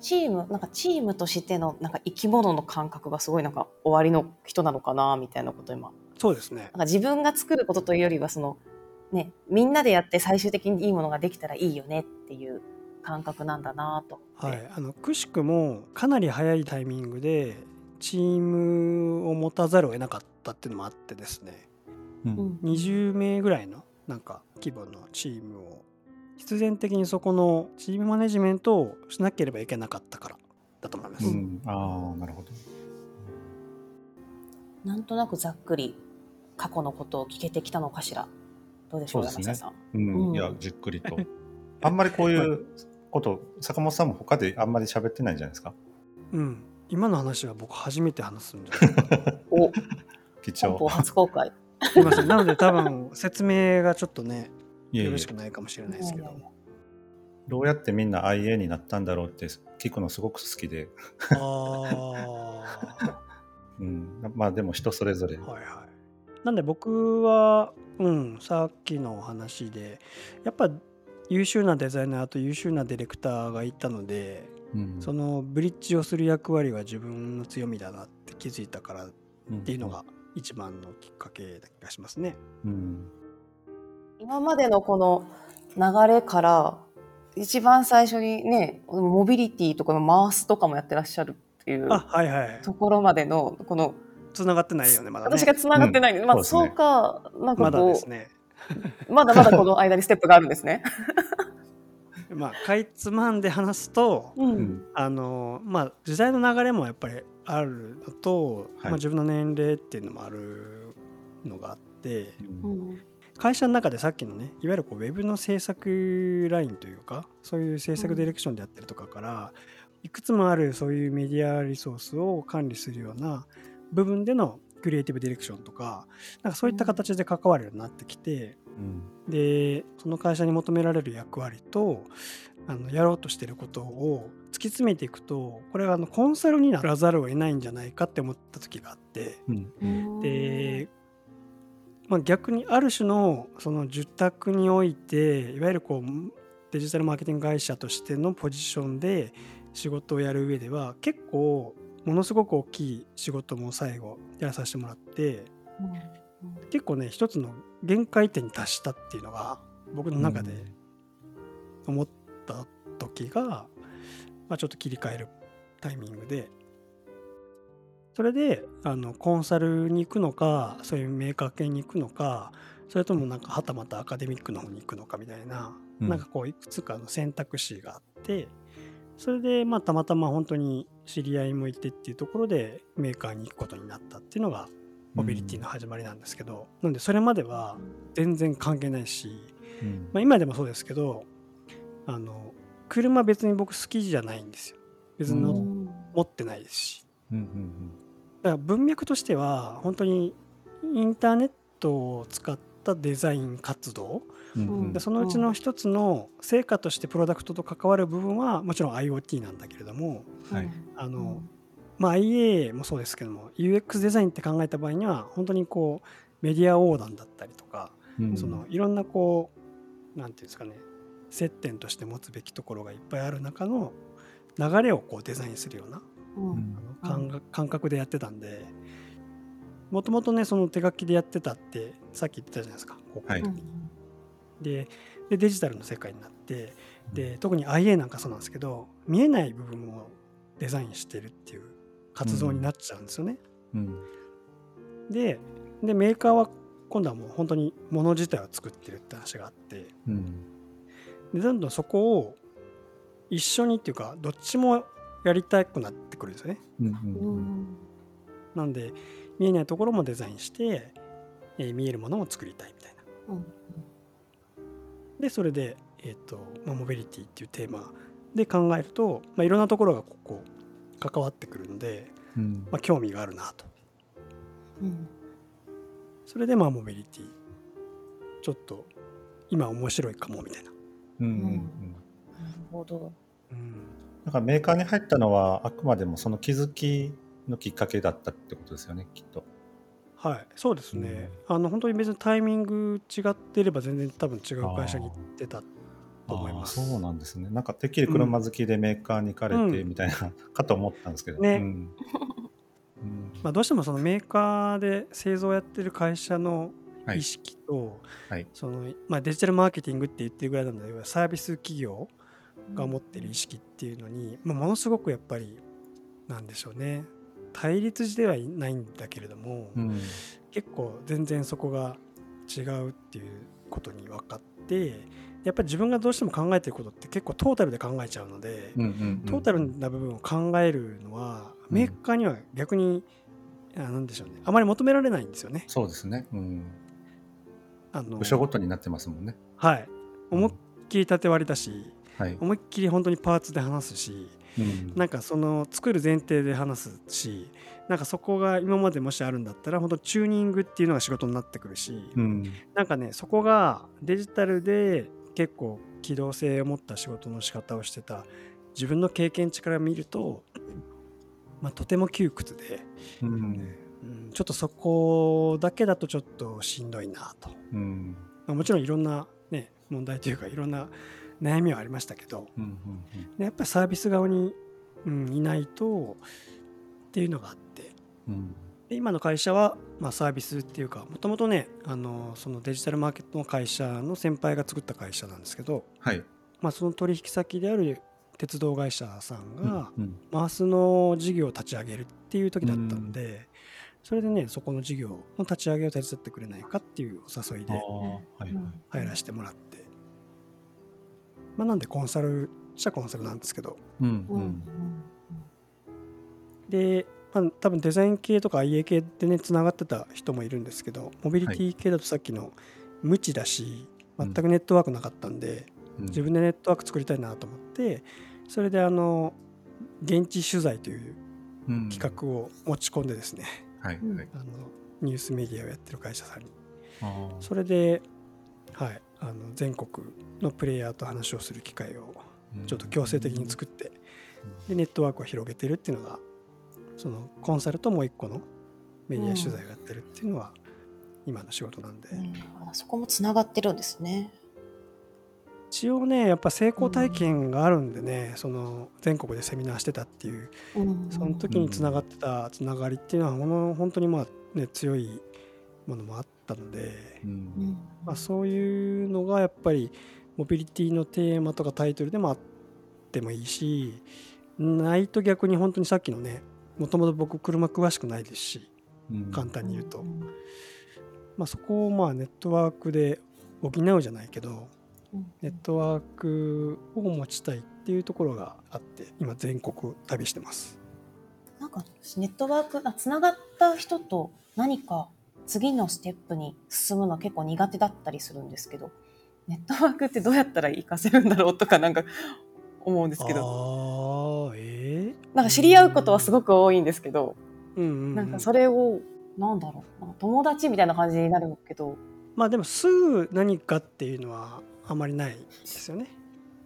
チームなんかチームとしてのなんか生き物の感覚がすごいなんか終わりの人なのかなみたいなこと今。そうですね。なん。か自分が作ることというよりはそのねみんなでやって最終的にいいものができたらいいよねっていう感覚なんだなと。はい、あのくしくもかなり早いタイミングでチームを持たざるを得なかったっていうのもあってですね。ううん。ん20名ぐらいのなんか規模のチームを必然的にそこのチームマネジメントをしなければいけなかったからだと思います。うんああなるほど。なんとなくざっくり過去のことを聞けてきたのかしら。どうでしょう、そうね山下さん。うんうんいやじっくりと。<laughs> あんまりこういうこと坂本さんも他であんまり喋ってないんじゃないですかうん、今の話は僕初めて話すんじゃない？かなお、<laughs> 貴重。初公開。すいませんなので多分説明がちょっとねよろしくないかもしれないですけどいやいやいやどうやってみんな IA になったんだろうって聞くのすごく好きで、ああ <laughs> うん、まあでも人それぞれ。はいはい。なんで僕は、うん、さっきのお話で、やっぱ優秀なデザイナーと優秀なディレクターがいたので、うん。そのブリッジをする役割は自分の強みだなって気づいたからっていうのが一番のきっかけな気がしますね。うん、今までのこの流れから、一番最初にね、モビリティとかの回すとかもやってらっしゃるっていうあ、はいはい。ところまでの、この、つながってないよね、まだね。私が繋がってないんで、まあうんそうか、なんかまだこですね。う、<laughs> まだまだこの間にステップがあるんですね。<laughs> まあ、かいつまんで話すと、う。うんんあのまあ時代の流れもやっぱりあるのと、はいまあ、自分の年齢っていうのもあるのがあってうんうん会社の中でさっきのねいわゆるこうウェブの制作ラインというかそういう制作ディレクションであったりとかから、いくつもあるそういうメディアリソースを管理するような部分でのクリエイティブディレクションとかなんかそういった形で関わるようになってきて、うんでその会社に求められる役割とあのやろうとしてることを突き詰めていくとこれはあのコンサルにならざるを得ないんじゃないかって思った時があってうん。うん。で、まあ、逆にある種のその受託においていわゆるこうデジタルマーケティング会社としてのポジションで仕事をやる上では結構ものすごく大きい仕事も最後やらさせてもらって結構ね一つの限界点に達したっていうのが僕の中で思った時が、まあ、ちょっと切り替えるタイミングでそれであのコンサルに行くのかそういうメーカー系に行くのかそれともなんかはたまたアカデミックの方に行くのかみたいな、うん。なんかこういくつかの選択肢があってそれでまあたまたま本当に知り合いもいてっていうところでメーカーに行くことになったっていうのがモビリティの始まりなんですけど、なんでそれまでは全然関係ないし、うん。まあ、今でもそうですけどあの車別に僕好きじゃないんですよ。別に持ってないですし。うんうんだから文脈としては本当にインターネットを使ったデザイン活動。うんでそのうちの一つの成果としてプロダクトと関わる部分はもちろん IoT なんだけれどもはい。あの、まあ、IA もそうですけども UX デザインって考えた場合には本当にこうメディア横断だったりとか、うん。そのいろんなこうなんていうんですかね接点として持つべきところがいっぱいある中の流れをこうデザインするような感覚感覚でやってたんで。もともとねその手書きでやってたってさっき言ってたじゃないですか。ここ。はい。ででデジタルの世界になってで特に IA なんかそうなんですけど見えない部分をデザインしてるっていう活動になっちゃうんですよね。うん。ででメーカーは今度はもう本当に物自体を作ってるって話があって。うん。でどんどんそこを一緒にっていうかどっちもやりたくなってくるんですよね。うんううん。ん。なんで見えないところもデザインして、えー見えるものも作りたいみたいな。うんでそれで、えーとまあ、モビリティっていうテーマで考えると、まあ、いろんなところがここ関わってくるので、うん。まあ、興味があるなと。うん。それでまあモビリティちょっと今面白いかもみたいな、うんうん。うん。なるほど。うん、だからメーカーに入ったのはあくまでもその気づきのきっかけだったってことですよねきっと。はいそうですね、あの本当に別にタイミング違ってれば全然多分違う会社に行ってたと思います。そうなんですね。なんかてっきり車好きでメーカーに行かれてうんみたいな、かと思ったんですけど。ね。うん。うん。まあ、どうしてもそのメーカーで製造やってる会社のはい。意識と、はい。そのまあ、デジタルマーケティングって言ってるぐらいなんだけどサービス企業が持ってる意識っていうのに、まあ、ものすごくやっぱりなんでしょうね。対立ではいないんだけれども、うん。結構全然そこが違うっていうことに分かってやっぱり自分がどうしても考えてることって結構トータルで考えちゃうので、うんうんうん。トータルな部分を考えるのは、うん。メーカーには逆にあなんでしょうね。あまり求められないんですよね。そうですね。うん。あの部署ごとになってますもんね。はい。思いっきり縦割りだしはい。思いっきり本当にパーツで話すしうん。なんかその作る前提で話すしなんかそこが今までもしあるんだったら本当チューニングっていうのが仕事になってくるし、うん。なんかねそこがデジタルで結構機動性を持った仕事の仕方をしてた自分の経験値から見ると、まあ、とても窮屈で、うん。うんちょっとそこだけだとちょっとしんどいなと、うん。まあ、もちろんいろんな、ね、問題というかいろんな悩みはありましたけどやっぱりサービス側に、うん、いないとっていうのがあって。うん。で今の会社は、まあ、サービスっていうかもともとねあのそのデジタルマーケットの会社の先輩が作った会社なんですけど、はい。まあ、その取引先である鉄道会社さんがうんマースの事業を立ち上げるっていう時だったんで、それでねそこの事業の立ち上げを手伝ってくれないかっていうお誘いで。入らせてもらって、まあ、なんでコンサルしちゃコンサルなんですけど。うんううんん。で、まあ、多分デザイン系とか IA 系でねつながってた人もいるんですけどモビリティ系だとさっきの無知だし全くネットワークなかったんで、うん。自分でネットワーク作りたいなと思ってそれであの現地取材といううん。企画を持ち込んでですね、はいうんはい。あのニュースメディアをやってる会社さんに。それで、はい、あの全国のプレイヤーと話をする機会をちょっと強制的に作ってでネットワークを広げてるっていうのがそのコンサルともう一個のメディア取材をやってるっていうのは今の仕事なんで、うん。あそこもつながってるんですね。一応ねやっぱ成功体験があるんでね、その全国でセミナーしてたっていううん。その時につながってたつながりっていうのはほん本当にまあね強いものもあったので、うん。うん。まあ、そういうのがやっぱりモビリティのテーマとかタイトルでもあってもいいしないと逆に本当にさっきのねもともと僕車詳しくないですしうん。簡単に言うと、ん。まあ、そこをまあネットワークで補うじゃないけどうん。ネットワークを持ちたいっていうところがあって今全国旅してます。なんかネットワークあつながった人と何か次のステップに進むの結構苦手だったりするんですけどネットワークってどうやったら活かせるんだろうとかなんか思うんですけど。ああえなんか知り合うことはすごく多いんですけど、えうんうんうん。なんかそれをなんだろう友達みたいな感じになるけど。まあでもすぐ何かっていうのはあまりないですよね。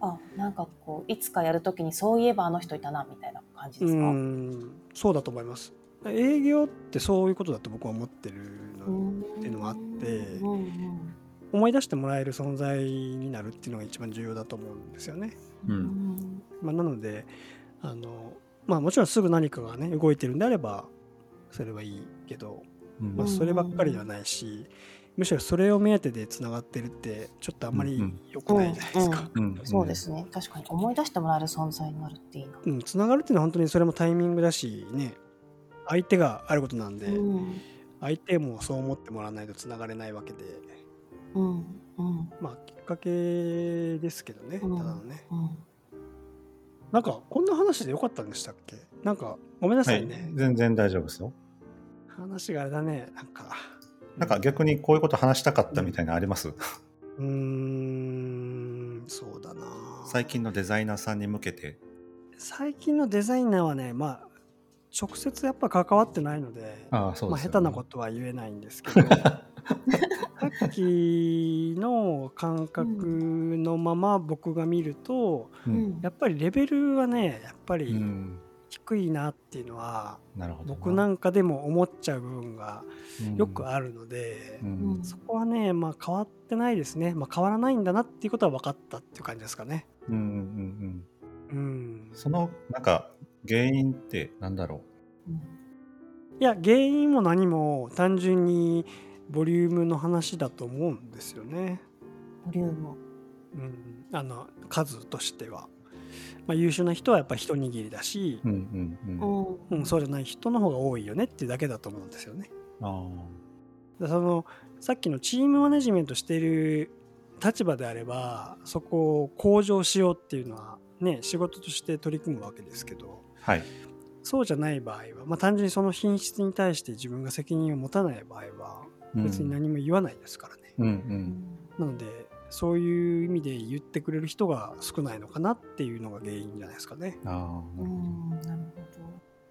あなんかこういつかやるときにそういえばあの人いたなみたいな感じでうすか、ん。そうだと思います。営業ってそういうことだと僕は思ってるのっていうのもあってうんうん思い出してもらえる存在になるっていうのが一番重要だと思うんですよね。ううん。んまあ、なのであのまあもちろんすぐ何かがね動いてるんであればそれはいいけど、うん。まあ、そればっかりではないし、むしろそれを目当てでつながってるってちょっとあんまり良くないじゃないですか。うん。そうですね。確かに思い出してもらえる存在になるっていいな、うん、つながるっていうのは本当にそれもタイミングだしね相手があることなんで、うん相手もそう思ってもらわないとつながれないわけで。うんうん。まあきっかけですけどね、うんただのね。うん。なんかこんな話でよかったんでしたっけ？なんかごめんなはいさいね、全然大丈夫ですよ。話があれだね。なんか。なんか逆にこういうこと話したかったみたいなのあります？うーんそうだな。最近のデザイナーさんに向けて。最近のデザイナーはねまあ直接やっぱ関わってないのでああそうまあ、下手なことは言えないんですけど <laughs> さっきの感覚のまま僕が見ると、うん。やっぱりレベルはねやっぱうりん。低いなっていうのは、なるほど僕なんかでも思っちゃう部分がよくるあるので、うん。そこはね、まあ、変わってないですね、まあ、変わらないんだなっていうことは分かったっていう感じですかね。うんうんうん。うん、そのなんか原因ってなんだろう？ん。いや原因も何も単純にボリュームの話だと思うんですよね。ボリューム。うん、あの数としては、まあ、優秀な人はやっぱ一握りだしう、うんうん。うん。ううん、そうじゃない人の方が多いよねっていうだけだと思うんですよね。あでそのさっきのチームマネジメントしている立場であればそこを向上しようっていうのはね仕事として取り組むわけですけど。あはい。そうじゃない場合は、まあ、単純にその品質に対して自分が責任を持たない場合は別に何も言わないですからね。うんううん。んなのでそういう意味で言ってくれる人が少ないのかなっていうのが原因じゃないですかね。ああうんなる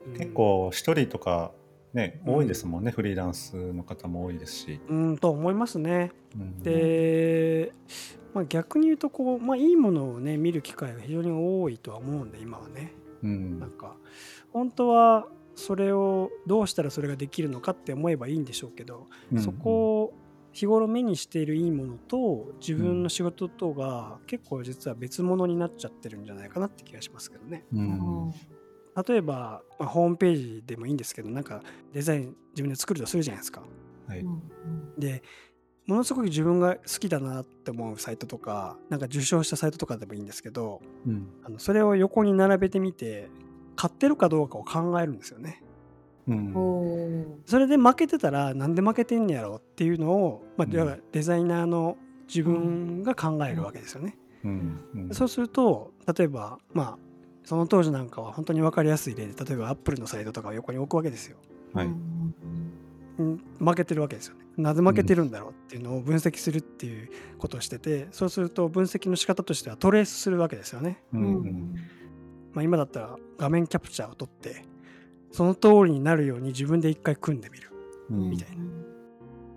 うん。結構一人とかねうん。多いですもんね、フリーランスの方も多いですし、うんと思いますね。うん。で、まあ、逆に言うとこう、まあ、いいものをね見る機会が非常に多いとは思うんで今はねうん。なんか本当はそれをどうしたらそれができるのかって思えばいいんでしょうけど、うん。そこを日頃目にしているいいものと自分の仕事とが結構実は別物になっちゃってるんじゃないかなって気がしますけどね。うん。例えば、まあ、ホームページでもいいんですけどなんかデザイン自分で作るとするじゃないですか。はい。うんうん。でものすごく自分が好きだなって思うサイトとかなんか受賞したサイトとかでもいいんですけどうん。あのそれを横に並べてみて買ってるかどうかを考えるんですよね。うん。それで負けてたらなんで負けてんねやろっていうのを、まあ、デザイナーの自分が考えるわけですよね。うん。うん。そうすると例えばまあその当時なんかは本当に分かりやすい例で例えばアップルのサイトとかを横に置くわけですよ。はい負けてるわけですよね。なぜ負けてるんだろうっていうのを分析するっていうことをしててそうすると分析の仕方としてはトレースするわけですよね。ううん。んううん。んまあ、今だったら画面キャプチャーを取ってその通りになるように自分で一回組んでみる。うん。みたいな。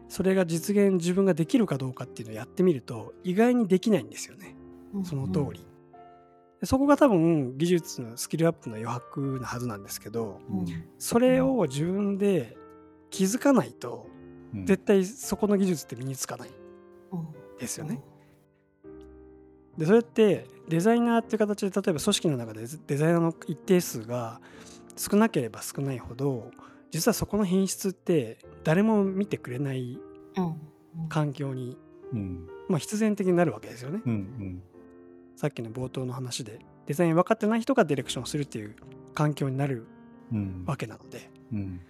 それが実現自分ができるかどうかっていうのをやってみると意外にできないんですよね。うん。その通り。でそこが多分技術のスキルアップの余白なはずなんですけどうん。それを自分で気づかないとうん。絶対そこの技術って身につかない。うん。ですよね。でそれってデザイナーっていう形で例えば組織の中でデザイナーの一定数が少なければ少ないほど実はそこの品質って誰も見てくれないうん。環境に、うん。まあ、必然的になるわけですよね。うんさっきの冒頭の話でデザイン分かってない人がディレクションするっていう環境になるうん。わけなので。だかうん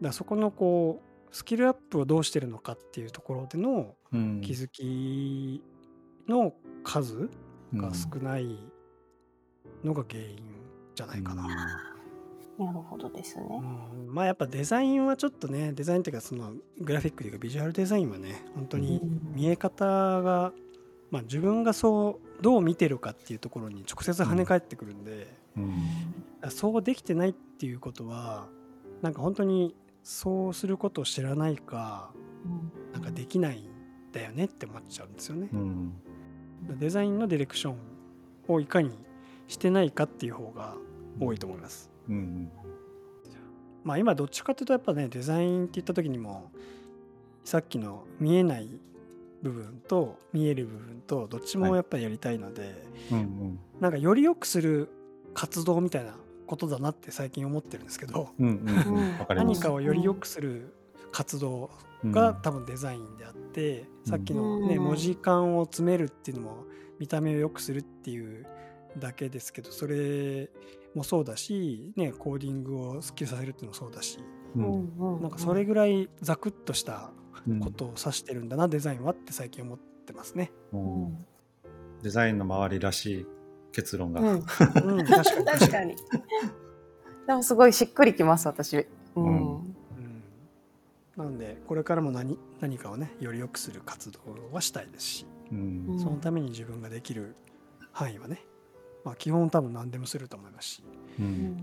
らそこのこうスキルアップをどうしてるのかっていうところでのうん。気づきの数が少ないのが原因じゃないかな。なるほどですね。うん。まあやっぱデザインはちょっとねデザインっていうかそのグラフィックというかビジュアルデザインはね本当に見え方がまあ、自分がそうどう見てるかっていうところに直接跳ね返ってくるんで、うん。そうできてないっていうことはなんか本当にそうすることを知らないかなんかできないんだよねって思っちゃうんですよね。うん。デザインのディレクションをいかにしてないかっていう方が多いと思います。うん。まあ今どっちかっていうとやっぱねデザインって言った時にもさっきの見えない部分と見える部分とどっちもやっぱりやりたいので、うんうん。なんかより良くする活動みたいなことだなって最近思ってるんですけど何かをより良くする活動が多分デザインであって、さっきの、ねうん。文字間を詰めるっていうのも見た目を良くするっていうだけですけどそれもそうだし、ね、コーディングをスッキリさせるっていうのもそうだしうん。なんかそれぐらいザクッとしたうんことを指してるんだな、デザインはって最近思ってますね。うん。デザインの周りらしい結論が、うんうん、<laughs> 確かに。でもすごいしっくりきます、私。ううんん。うんなのでこれからも何何かをねより良くする活動はしたいですし、うんうんそのために自分ができる範囲はね、まあ、基本多分何でもすると思いますし、ううんん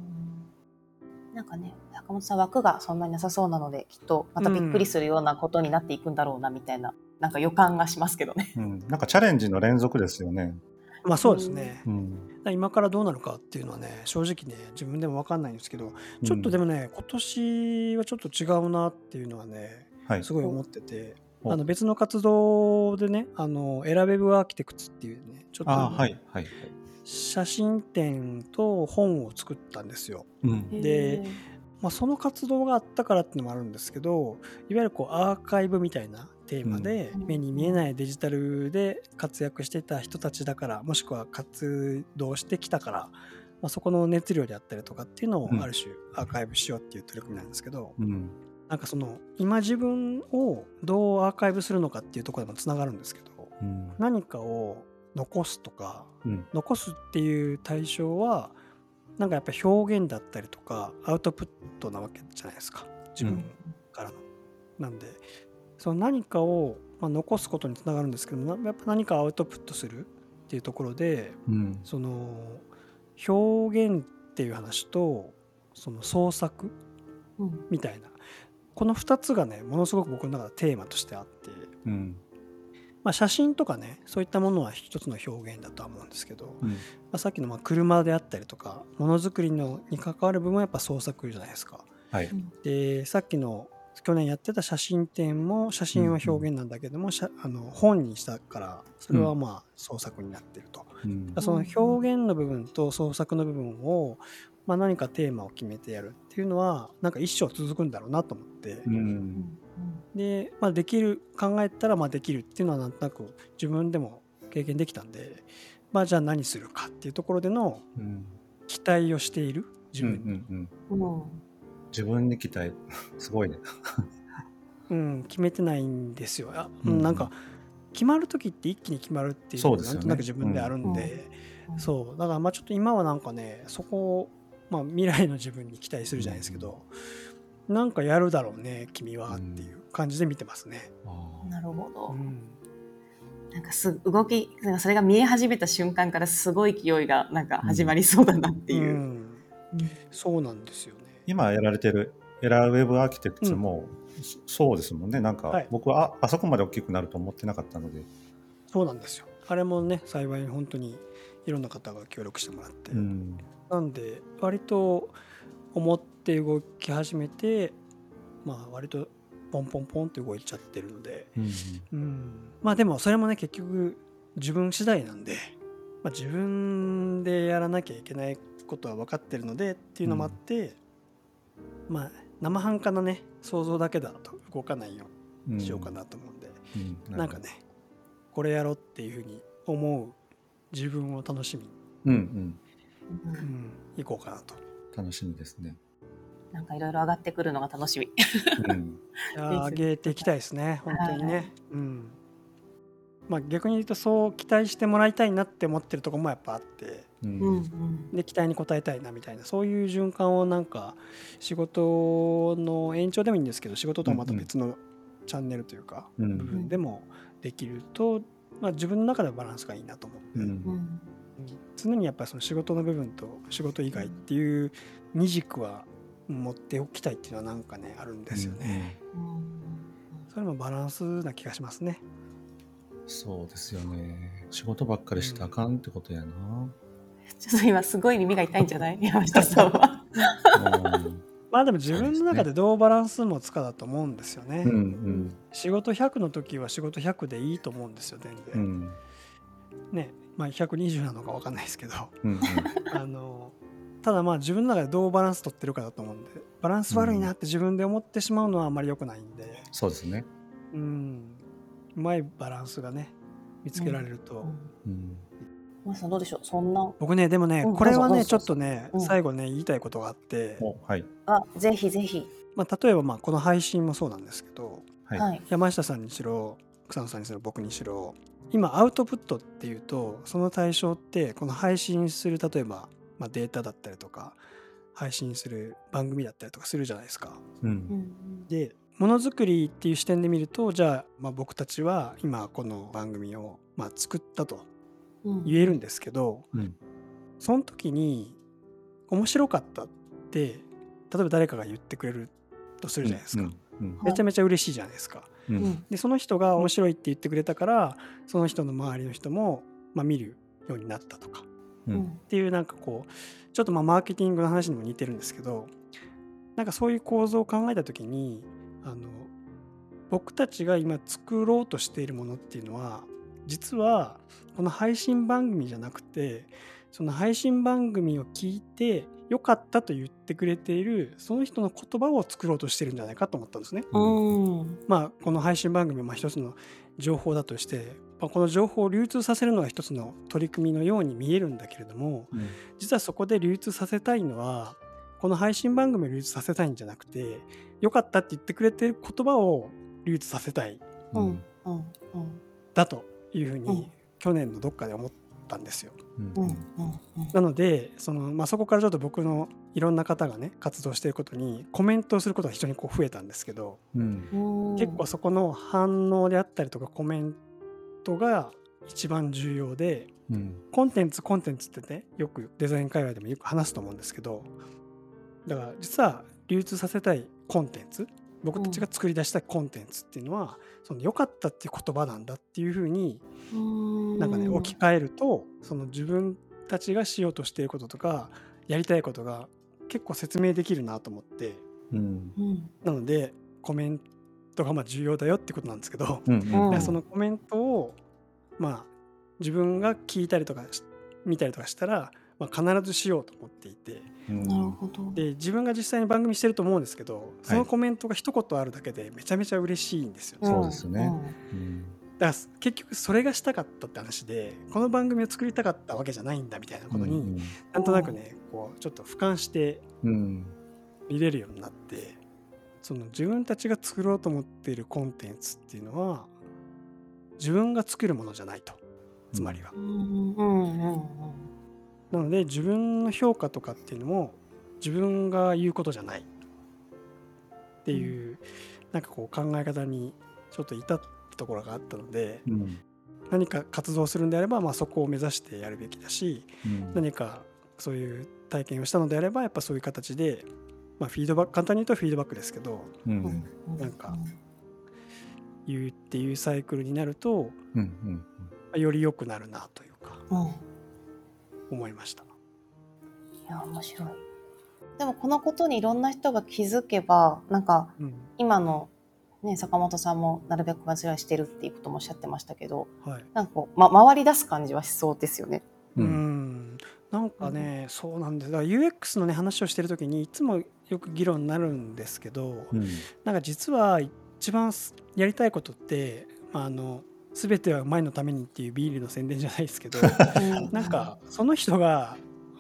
なんかね、坂本さん枠がそんなになさそうなので、きっとまたびっくりするようなことになっていくんだろうな、みたいな、なんか予感がしますけどね。うんなんかチャレンジの連続ですよね。まあそうですね、うん。今からどうなるかっていうのはね正直ね自分でも分かんないんですけどちょっとでもね、今年はちょっと違うなっていうのはねはい。すごい思ってて、お。あの別の活動でねあのエラウェブアーキテクツっていうねちょっとあはいはい。写真展と本を作ったんですよ。うん。でまあ、その活動があったからっていうのもあるんですけどいわゆるこうアーカイブみたいなテーマで、うん。目に見えないデジタルで活躍してた人たちだからもしくは活動してきたから、まあ、そこの熱量であったりとかっていうのをうん。ある種アーカイブしようっていう取り組みなんですけど、うん。なんかその今自分をどうアーカイブするのかっていうところでもつながるんですけどうん。何かを残すとかうん。残すっていう対象はなんかやっぱ表現だったりとかアウトプットなわけじゃないですか自分からの。なんでその何かを、まあ、残すことにつながるんですけどやっぱ何かアウトプットするっていうところでうんその表現っていう話とその創作うんみたいなこの2つがねものすごく僕の中でテーマとしてあって、うんまあ、写真とかねそういったものは一つの表現だとは思うんですけど、うんまあ、さっきのまあ車であったりとかものづくりのに関わる部分はやっぱ創作じゃないですか。はい。でさっきの去年やってた写真展も写真は表現なんだけども、写あの本にしたからそれはまあ創作になってると。うん。その表現の部分と創作の部分を、まあ、何かテーマを決めてやるっていうのはなんか一生続くんだろうなと思って、うん。で、まあ、できる考えたらまあできるっていうのはなんとなく自分でも経験できたんで、まあ、じゃあ何するかっていうところでのうん。期待をしている自うんう分に、んうん。うん自分に期待 <laughs> すごいね。うん決めてないんですよ。あうんなんか決まる時って一気に決まるっていうのがなんとなく自分であるんで、そうだからまあちょっと今はなんかねそこを、まあ、未来の自分に期待するじゃないですけど、なんかやるだろうね君はっていう感じで見てますね。なるほど。うんなんかす動き、なんかそれが見え始めた瞬間からすごい勢いがなんか始まりそうだなっていうう。んそうなんですよね。今やられてるエラーウェブアーキテクツも、そそうですもんね。なんか、はい。僕はああそこまで大きくなると思ってなかったので。そうなんですよ。あれもね幸い本当にいろんな方が協力してもらって、うん。なんで割と思って動き始めてまあ割とポンポンポンって動いちゃってるので、うん。うん、まあでもそれもね結局自分次第なんで、まあ、自分でやらなきゃいけないことは分かってるのでっていうのもあって、まあ生半可なね想像だけだと動かないよううん。にしようかなと思うんで、うん。なんかねこれやろうっていうふうに思う自分を楽しみ。に、うんうん。うん。うん、いこうかなと。楽しみですね。なんかいろいろ上がってくるのが楽しみ。うん。<laughs> 上げていきたいですね、本当にね。はいうん。まあ逆に言うとそう期待してもらいたいなって思ってるところもやっぱあって、うんで期待に応えたいなみたいなそういう循環をなんか仕事の延長でもいいんですけど仕事とはまた別のチャンネルというか、うん。部分でもできるとまあ、自分の中ではバランスがいいなと思って、うん。常にやっぱりその仕事の部分と仕事以外っていう二軸は持っておきたいっていうのはなんかねあるんですよね、うん。それもバランスな気がしますね。そうですよね。仕事ばっかりしたらあかんってことやな。ちょっと今すごい耳が痛いんじゃない？<laughs> 山下さんは。うんまあでも自分の中でどうバランス持つかだと思うんですよね、うんうん。仕事100の時は仕事100でいいと思うんですよ全う然、ん。ねまあ120なのか分かんないですけど。うん <laughs> あのただまあ自分の中でどうバランス取ってるかだと思うんでバランス悪いなって自分で思ってしまうのはあんまり良くないんで。そうですね。うん。うまいバランスがね見つけられると、うん山下さんどうでしょう？そんな。僕ねでもねうんこれはねちょっとねうん最後ね言いたいことがあって、おはいあぜひぜひ。まあ、例えばまあこの配信もそうなんですけどはい。はい。山下さんにしろ草野さんにしろ僕にしろ今アウトプットっていうとその対象ってこの配信する例えば、まあ、データだったりとか配信する番組だったりとかするじゃないですか。ううんんでものづくりっていう視点で見るとじゃあまあ僕たちは今この番組をまあ作ったとうん言えるんですけどうん。その時に面白かったって例えば誰かが言ってくれるとするじゃないですか。うんめちゃめちゃ嬉しいじゃないですか。うん。でその人が面白いって言ってくれたからその人の周りの人も、まあ、見るようになったとか。うんうん。っていうなんかこうちょっとまあマーケティングの話にも似てるんですけどなんかそういう構造を考えた時にあの僕たちが今作ろうとしているものっていうのは実はこの配信番組じゃなくてその配信番組を聞いて良かったと言ってくれているその人の言葉を作ろうとしてるんじゃないかと思ったんですね。うん。まあ、この配信番組はまあ一つの情報だとして、まあ、この情報を流通させるのが一つの取り組みのように見えるんだけれどもうん。実はそこで流通させたいのはこの配信番組を流通させたいんじゃなくて良かったって言ってくれてる言葉を流通させたいうん。うん。うん。だというふううん。に去年のどっかで思ったんですよ。うん。なのでその、まあ、そこからちょっと僕のいろんな方がね活動していることにコメントをすることが非常にこう増えたんですけど、うん。うん。結構そこの反応であったりとかコメントが一番重要でうん。コンテンツコンテンツってねよくデザイン界隈でもよく話すと思うんですけどだから実は流通させたいコンテンツ僕たちが作り出したいコンテンツっていうのは、その良かったっていう言葉なんだっていうふうになんかね置き換えるとその自分たちがしようとしていることとかやりたいことが結構説明できるなと思って。うん。うん。なのでコメントがまあ重要だよってことなんですけど、うんうんそのコメントをまあ自分が聞いたりとかし見たりとかしたら、まあ、必ずしようと思っていて。うん。なるほど。で自分が実際に番組してると思うんですけどそのコメントが一言あるだけでめちゃめちゃ嬉しいんですよ。ね。そうですね。うん。だから結局それがしたかったって話でこの番組を作りたかったわけじゃないんだみたいなことに、なんとなくねこうちょっと俯瞰してうん。見れるようになってその自分たちが作ろうと思っているコンテンツっていうのは自分が作るものじゃないと。つまりは。うんうんうんなので自分の評価とかっていうのも自分が言うことじゃないっていう、なんかこう考え方にちょっと至ったところがあったのでうん。何か活動するんであれば、まあ、そこを目指してやるべきだしうん。何かそういう体験をしたのであればやっぱそういう形で、まあ、フィードバック簡単に言うとフィードバックですけどうん。うんうんなんか言うっていうサイクルになるとうんうんより良くなるなというか。うん。い思いました。や面白い。でもこのことにいろんな人が気づけばなんかうん。今のね坂本さんもなるべく間違いしてるっていうこともおっしゃってましたけどはい。なんかこう、ま、回り出す感じはしそうですよね。ううん。んなんかね、そうなんです。だから UX のね話をしてる時にいつもよく議論になるんですけど、うん。なんか実は一番すやりたいことって、まあ、あの全ては前のためにっていうビールの宣伝じゃないですけどなんかその人が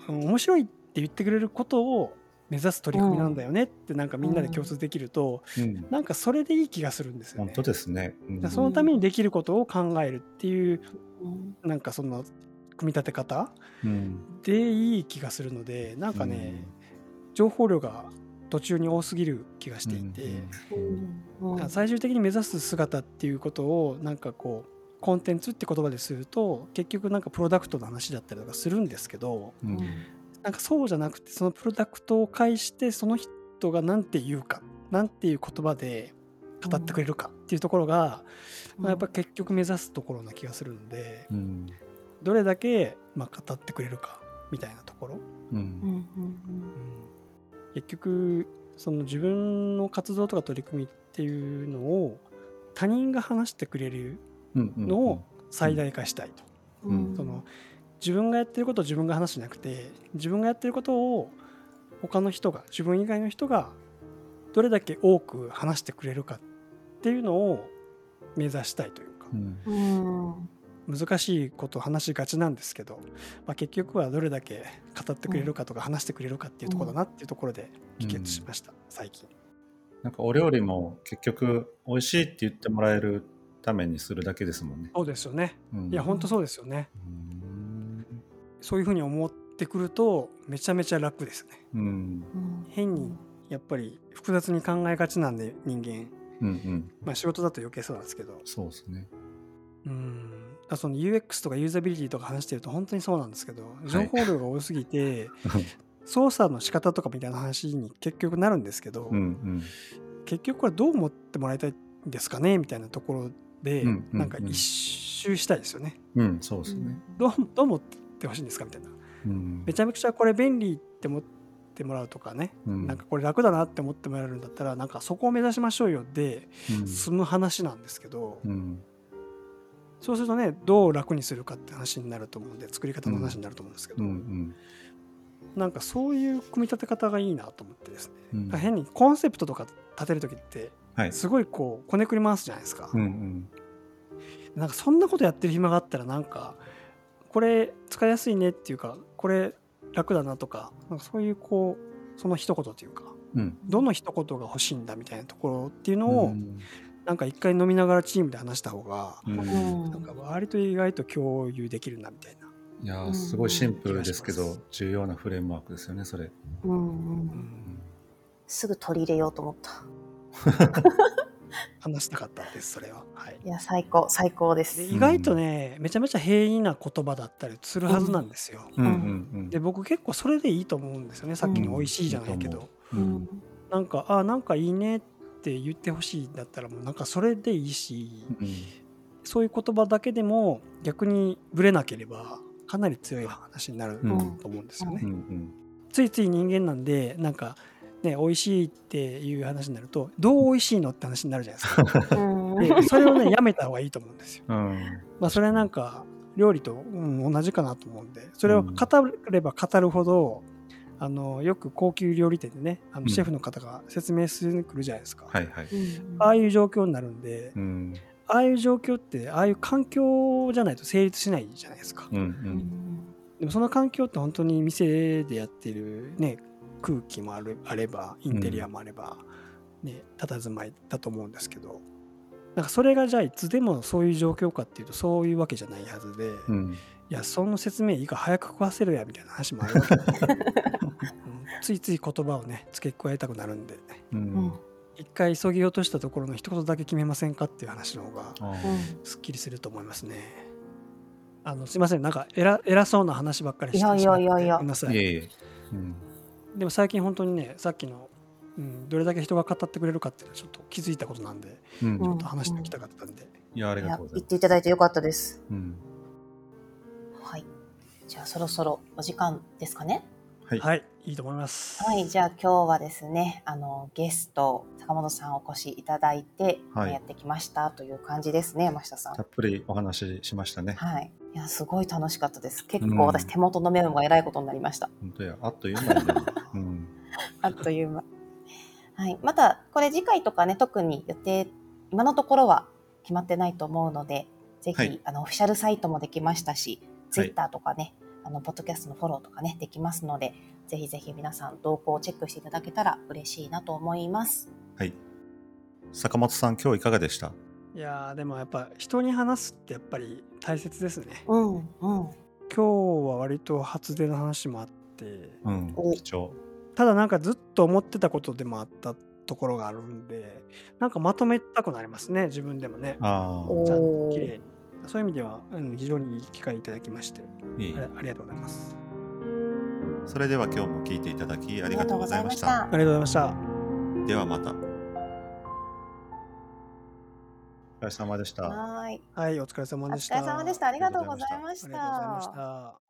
うん面白いって言ってくれることを目指す取り組みなんだよねってなんかみんなで共通できると、うん。なんかそれでいい気がするんですよね。本当ですね。うん。そのためにできることを考えるっていううん。なんかその組み立て方うん。でいい気がするのでなんかね、情報量が途中に多すぎる気がしていて、うんうん最終的に目指す姿っていうことをなんかこうコンテンツって言葉ですると結局なんかプロダクトの話だったりとかするんですけどうん。なんかそうじゃなくてそのプロダクトを介してその人が何て言うか何ていう言葉で語ってくれるかっていうところが、まあ、やっぱ結局目指すところな気がするんでうん。どれだけまあ語ってくれるかみたいなところ、うんうん。うん結局その自分の活動とか取り組みっていうのを他人が話してくれるのを最大化したいと。うん。うん。その自分がやってることを自分が話しなくて自分がやってることを他の人が自分以外の人がどれだけ多く話してくれるかっていうのを目指したいというか。うん。うん難しいことを話しがちなんですけど、まあ、結局はどれだけ語ってくれるかとか話してくれるかっていうところだなっていうところで帰結しました、最近。なんかお料理も結局美味しいって言ってもらえるためにするだけですもんね。そうですよね。うんいや本当そうですよね。うんそういうふうに思ってくるとめちゃめちゃ楽ですね。うんうん変にやっぱり複雑に考えがちなんで人間うんうんまあ仕事だと余計そうなんですけどそうですね。うんあその UX とかユーザビリティとか話してると本当にそうなんですけど情報量が多すぎて、操作の仕方とかみたいな話に結局なるんですけど、うんうん。結局これどう思ってもらいたいんですかねみたいなところで、うんうんうん。なんか一周したいですよね。うんそうですね。どうどう思ってほしいんですかみたいな。うん。めちゃめちゃこれ便利って思ってもらうとかね、うん。なんかこれ楽だなって思ってもらえるんだったらなんかそこを目指しましょうよでうん。済む話なんですけど、うんそうするとねどう楽にするかって話になると思うんで作り方の話になると思うんですけうど、ん。なんかそういう組み立て方がいいなと思ってですね、うん。変にコンセプトとか立てる時ってはい。すごいこうこねくり回すじゃないですか、うん。うん。なんかそんなことやってる暇があったらなんかこれ使いやすいねっていうかこれ楽だなとかなんかそういうこうその一言というかうん。どの一言が欲しいんだみたいなところっていうのを、うんなんか一回飲みながらチームで話した方が、うんうんなんか割と意外と共有できるなみたいな。いやーすごいシンプルですけど重要なフレームワークですよねそれ。うんううんんすぐ取り入れようと思った。<laughs> 話したかったですそれは。はいいや最高最高です。で意外とね、めちゃめちゃ平易な言葉だったりするはずなんですよ。うんうんうんで僕結構それでいいと思うんですよねさっきのうん美味しいじゃないけど、ううんんなんかあなんかいいねって言ってほしいんだったらもうなんかそれでいいしうんそういう言葉だけでも逆にぶれなければかなり強い話になるうんと思うんですよね。うんうんついつい人間なんでなんかね美味しいっていう話になるとどう美味しいのって話になるじゃないですか。うんでそれをねやめた方がいいと思うんですよ。うんまあそれはなんか料理と、うん、同じかなと思うんでそれを語れば語るほど、あのよく高級料理店でねあうん。のシェフの方が説明するに来るじゃないですか、はいはい。ああいう状況になるんで、うん。ああいう状況ってああいう環境じゃないと成立しないじゃないですか、うんううんん。でもその環境って本当に店でやってるね空気もあるあればインテリアもあれば、ね佇まいだと思うんですけどなんかそれがじゃあいつでもそういう状況かっていうとそういうわけじゃないはずで、うんいやその説明いいか早く食わせるやみたいな話もあるわけ。で、うんついつい言葉をね付け加えたくなるんで。ううん。ん一回急ぎ落としたところの一言だけ決めませんかっていう話の方があすっきりすると思いますね。あのすいません。なんか偉偉そうな話ばっかりしていやいやいやいや。ごめんなさい。ーいえいえ。うん。でも最近本当にねさっきの、うん、どれだけ人が語ってくれるかっていうのはちょっと気づいたことなんでうん。うんちょっと話しておきたかったんで、いやありいやがとうございます。言っていただいてよかったです。うんはい。じゃあそろそろお時間ですかね？はいはいいいと思います。はい。じゃあ今日はですね、あのゲスト坂本さんお越しいただいて、はいやってきましたという感じですね、山下さんた。っぷりお話ししましたね。はい。いやすごい楽しかったです。結うん構私手元のメモがえらいことになりました。本当やあっという間にね。<laughs> うんあっという間。はい。また、これ次回とかね、特に予定、今のところは決まってないと思うので、ぜひ、はいあの、オフィシャルサイトもできましたし、ツイッターとかね、あの、ポッドキャストのフォローとかね、できますので、ぜひぜひ皆さん動向をチェックしていただけたら嬉しいなと思います。はい。坂本さん今日いかがでした？いやーでもやっぱ人に話すってやっぱり大切ですね。うん、うん。今日は割と初出の話もあってうんお貴重。ただなんかずっと思ってたことでもあったところがあるんでなんかまとめたくなりますね自分でもねあちゃんと綺麗にそういう意味では、うん、非常にいい機会いただきましていいあありがとうございます。それでは今日も聞いていただきありがとうございました。ありがとうございました。ではまた。お疲れ様でした。はーい。はい、お疲れ様おでした。疲れ様でした。ありがとうございましありがとうございましたた。